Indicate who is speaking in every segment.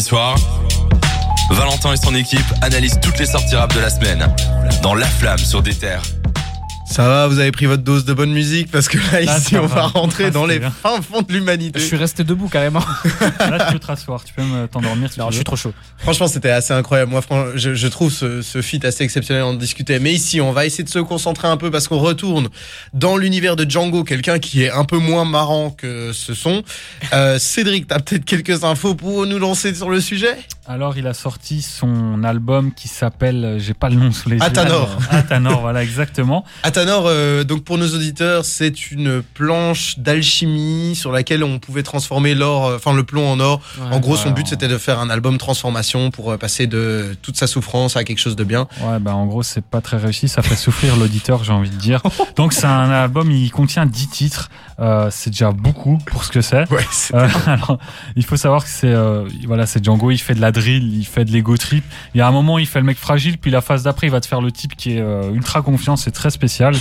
Speaker 1: Soir, Valentin et son équipe analysent toutes les sorties rap de la semaine dans La Flamme sur des terres.
Speaker 2: Ça va, vous avez pris votre dose de bonne musique parce que là,
Speaker 3: Là,
Speaker 2: ici, on
Speaker 3: va.
Speaker 2: va rentrer
Speaker 3: Ah,
Speaker 2: dans les
Speaker 3: bien.
Speaker 2: fins fonds de l'humanité.
Speaker 4: Je suis resté debout carrément.
Speaker 3: Là, tu peux te rasseoir, tu peux me t'endormir si
Speaker 4: Non,
Speaker 3: tu
Speaker 4: je suis trop chaud.
Speaker 2: Franchement, c'était assez incroyable. Moi, je, je trouve ce, ce feat assez exceptionnel en discuter. Mais ici, on va essayer de se concentrer un peu parce qu'on retourne dans l'univers de Django, quelqu'un qui est un peu moins marrant que ce son. Euh, Cédric, t'as peut-être quelques infos pour nous lancer sur le sujet?
Speaker 3: Alors, il a sorti son album qui s'appelle, euh, j'ai pas le nom sous les yeux.
Speaker 2: Athanor.
Speaker 3: Euh, Athanor, voilà, exactement.
Speaker 2: Athanor, euh, donc pour nos auditeurs, c'est une planche d'alchimie sur laquelle on pouvait transformer l'or, euh, enfin le plomb en or. en gros, son but c'était de faire un album transformation pour passer de toute sa souffrance à quelque chose de bien.
Speaker 3: Ouais, bah en gros, c'est pas très réussi, ça fait souffrir l'auditeur, j'ai envie de dire. Donc, c'est un album, il contient 10 titres. Euh, c'est déjà beaucoup pour ce que c'est.
Speaker 2: Ouais,
Speaker 3: Euh, alors, il faut savoir que c'est voilà, c'est Django, il fait de la drill, il fait de l'ego trip. Il y a un moment, il fait le mec fragile, puis la phase d'après, il va te faire le type qui est euh, ultra confiant, c'est très spécial.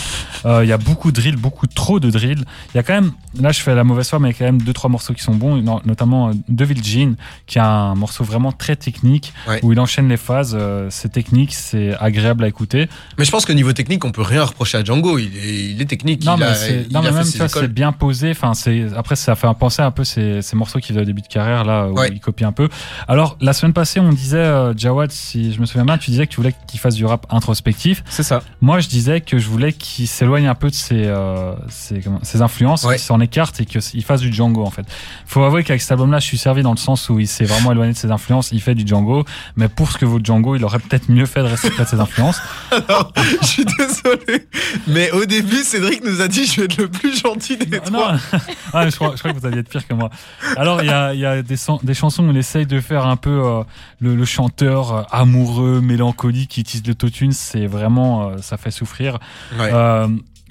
Speaker 3: Euh, il y a beaucoup de drill, beaucoup trop de drill. Il y a quand même, là, je fais la mauvaise foi, mais il y a quand même deux trois morceaux qui sont bons, no- notamment euh, Devil Jean, qui a un morceau vraiment très technique
Speaker 2: Ouais.
Speaker 3: où il enchaîne les phases. c'est technique, c'est agréable à écouter.
Speaker 2: Mais je pense que niveau technique, on peut rien reprocher à Django. Il est, il est technique.
Speaker 3: Non,
Speaker 2: il
Speaker 3: mais,
Speaker 2: a,
Speaker 3: c'est-
Speaker 2: il
Speaker 3: non,
Speaker 2: a
Speaker 3: mais même, vois, c'est bien posé. Enfin, c'est, après, ça fait penser un peu ces, ces morceaux qu'il faisait au début de carrière, là, où
Speaker 2: Ouais.
Speaker 3: il copie un peu. Alors, la semaine passée, on disait, euh, Jawad, si je me souviens bien, tu disais que tu voulais qu'il fasse du rap introspectif.
Speaker 4: C'est ça.
Speaker 3: Moi, je disais que je voulais qu'il s'éloigne un peu de ses, euh, ses, comment- ses influences,
Speaker 2: Ouais.
Speaker 3: qu'il s'en écarte et qu'il fasse du Django, en fait. Faut avouer qu'avec cet album-là, je suis servi dans le sens où il s'est vraiment éloigné de ses influences, il fait du Django, mais pour ce que vaut Django, il aurait peut-être mieux fait de rester près de ses influences.
Speaker 2: je suis désolé. Mais au début, Cédric nous a dit je vais être le plus gentil des
Speaker 3: Non,
Speaker 2: trois.
Speaker 3: non. Ah, je, crois, je crois que vous alliez être pire que moi. Alors, il y a, il y a des, des chansons où il essaye de faire un peu euh, le, le chanteur euh, amoureux, mélancolique qui utilise l'autotune. C'est vraiment, euh, ça fait souffrir.
Speaker 2: Ouais.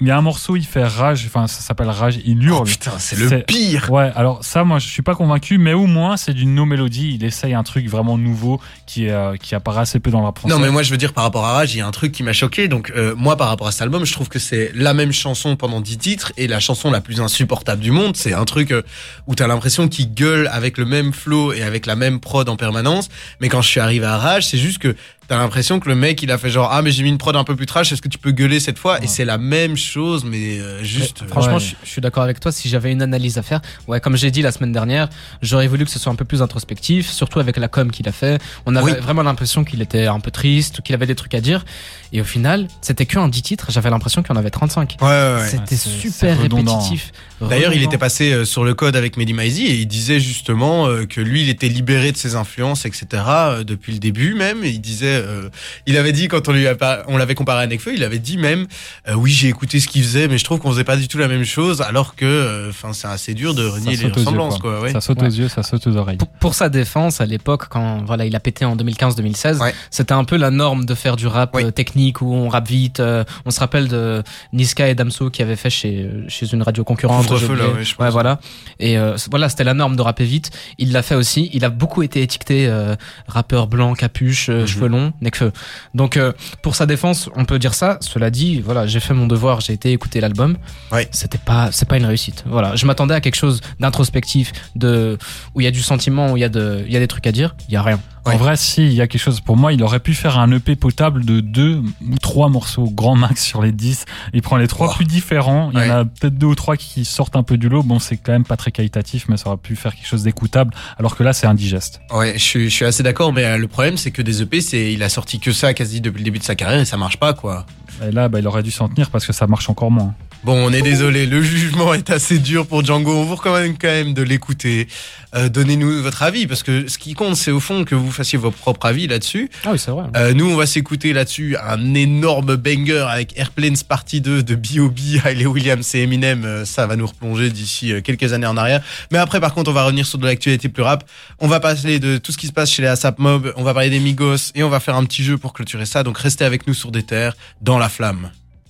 Speaker 3: Il y a un morceau, il fait rage, enfin, ça s'appelle Rage, il
Speaker 2: Oh,
Speaker 3: hurle.
Speaker 2: putain, c'est le pire.
Speaker 3: Ouais, alors ça, moi, je suis pas convaincu, mais au moins, c'est d'une no-mélodie. Il essaye un truc vraiment nouveau qui, euh, qui apparaît assez peu dans français.
Speaker 2: Non, mais moi, je veux dire, par rapport à Rage, il y a un truc qui m'a choqué. Donc, euh, moi, par rapport à cet album, je trouve que c'est la même chanson pendant 10 titres et la chanson la plus insupportable du monde. C'est un truc euh, où t'as l'impression qu'il gueule avec le même flow et avec la même prod en permanence. Mais quand je suis arrivé à Rage, c'est juste que t'as l'impression que le mec, il a fait genre, ah, mais j'ai mis une prod un peu plus trash, est-ce que tu peux gueuler cette fois? Et c'est la même chose, mais euh, juste.
Speaker 4: Mais
Speaker 2: euh,
Speaker 4: Franchement,
Speaker 3: Ouais.
Speaker 4: je, je suis d'accord avec toi. Si j'avais une analyse à faire, ouais, comme j'ai dit la semaine dernière, j'aurais voulu que ce soit un peu plus introspectif, surtout avec la com qu'il a fait. On avait
Speaker 2: Oui.
Speaker 4: vraiment l'impression qu'il était un peu triste, qu'il avait des trucs à dire. Et au final, c'était que un 10 titres. J'avais l'impression qu'il y en avait 35.
Speaker 2: Ouais, ouais, ouais.
Speaker 4: C'était super répétitif.
Speaker 2: D'ailleurs, il était passé euh, sur le code avec Mehdi Maizi et il disait justement euh, que lui, il était libéré de ses influences, etc. euh, depuis le début même. Et il disait, euh, il avait dit quand on lui a pas- on l'avait comparé à Nekfeu, il avait dit même, euh, oui, j'ai écouté ce qu'il faisait, mais je trouve qu'on faisait pas du tout la même chose, alors que, enfin, c'est assez dur de renier les
Speaker 3: yeux,
Speaker 2: ressemblances,
Speaker 3: quoi.
Speaker 2: quoi. ouais.
Speaker 3: Ça saute
Speaker 4: Ouais.
Speaker 3: aux yeux, ça saute aux oreilles.
Speaker 4: Pour, pour sa défense, à l'époque, quand voilà, il a pété en 2015-2016,
Speaker 2: Ouais.
Speaker 4: c'était un peu la norme de faire du rap euh, technique où on rappe vite. euh, on se rappelle de Niska et Damso qui avaient fait chez chez une radio concurrente. J'ai
Speaker 2: là, ouais, je pense.
Speaker 4: voilà. Et euh, voilà, c'était la norme de rapper vite. Il l'a fait aussi. Il a beaucoup été étiqueté euh, rappeur blanc, capuche, euh,
Speaker 2: Mhm.
Speaker 4: cheveux longs, Nekfeu. Donc euh, pour sa défense, on peut dire ça. Cela dit, voilà, j'ai fait mon devoir, j'ai été écouter l'album.
Speaker 2: Ouais.
Speaker 4: C'était pas c'est pas une réussite. Voilà, je m'attendais à quelque chose d'introspectif, de où il y a du sentiment, où il y a de il y a des trucs à dire. Il y a rien.
Speaker 3: En vrai, si, il y a quelque chose. Pour moi, il aurait pu faire un EP potable de deux ou trois morceaux grand max sur les 10. Il prend les trois
Speaker 2: Oh.
Speaker 3: plus différents. Il y en a peut-être deux ou trois qui sortent un peu du lot. Bon, c'est quand même pas très qualitatif, mais ça aurait pu faire quelque chose d'écoutable. Alors que là, c'est indigeste.
Speaker 2: Ouais, je suis, je suis assez d'accord, mais euh, le problème, c'est que des EP, c'est, il a sorti que ça quasi depuis le début de sa carrière et ça marche pas, quoi.
Speaker 3: Et là, bah, il aurait dû s'en tenir parce que ça marche encore moins.
Speaker 2: Bon, on est désolé, le jugement est assez dur pour Django. On vous recommande quand même de l'écouter. Euh, Donnez-nous votre avis, parce que ce qui compte, c'est au fond que vous fassiez vos propres avis là-dessus.
Speaker 4: Ah oui, c'est vrai.
Speaker 2: Euh, nous, on va s'écouter là-dessus un énorme banger avec Airplanes Partie 2 de B.O.B., Hailey Williams et Eminem. Euh, ça va nous replonger d'ici euh, quelques années en arrière. Mais après, par contre, on va revenir sur de l'actualité plus rap. On va parler de tout ce qui se passe chez les ASAP Mob. On va parler des Migos et on va faire un petit jeu pour clôturer ça. Donc, restez avec nous sur des terres, dans la flamme.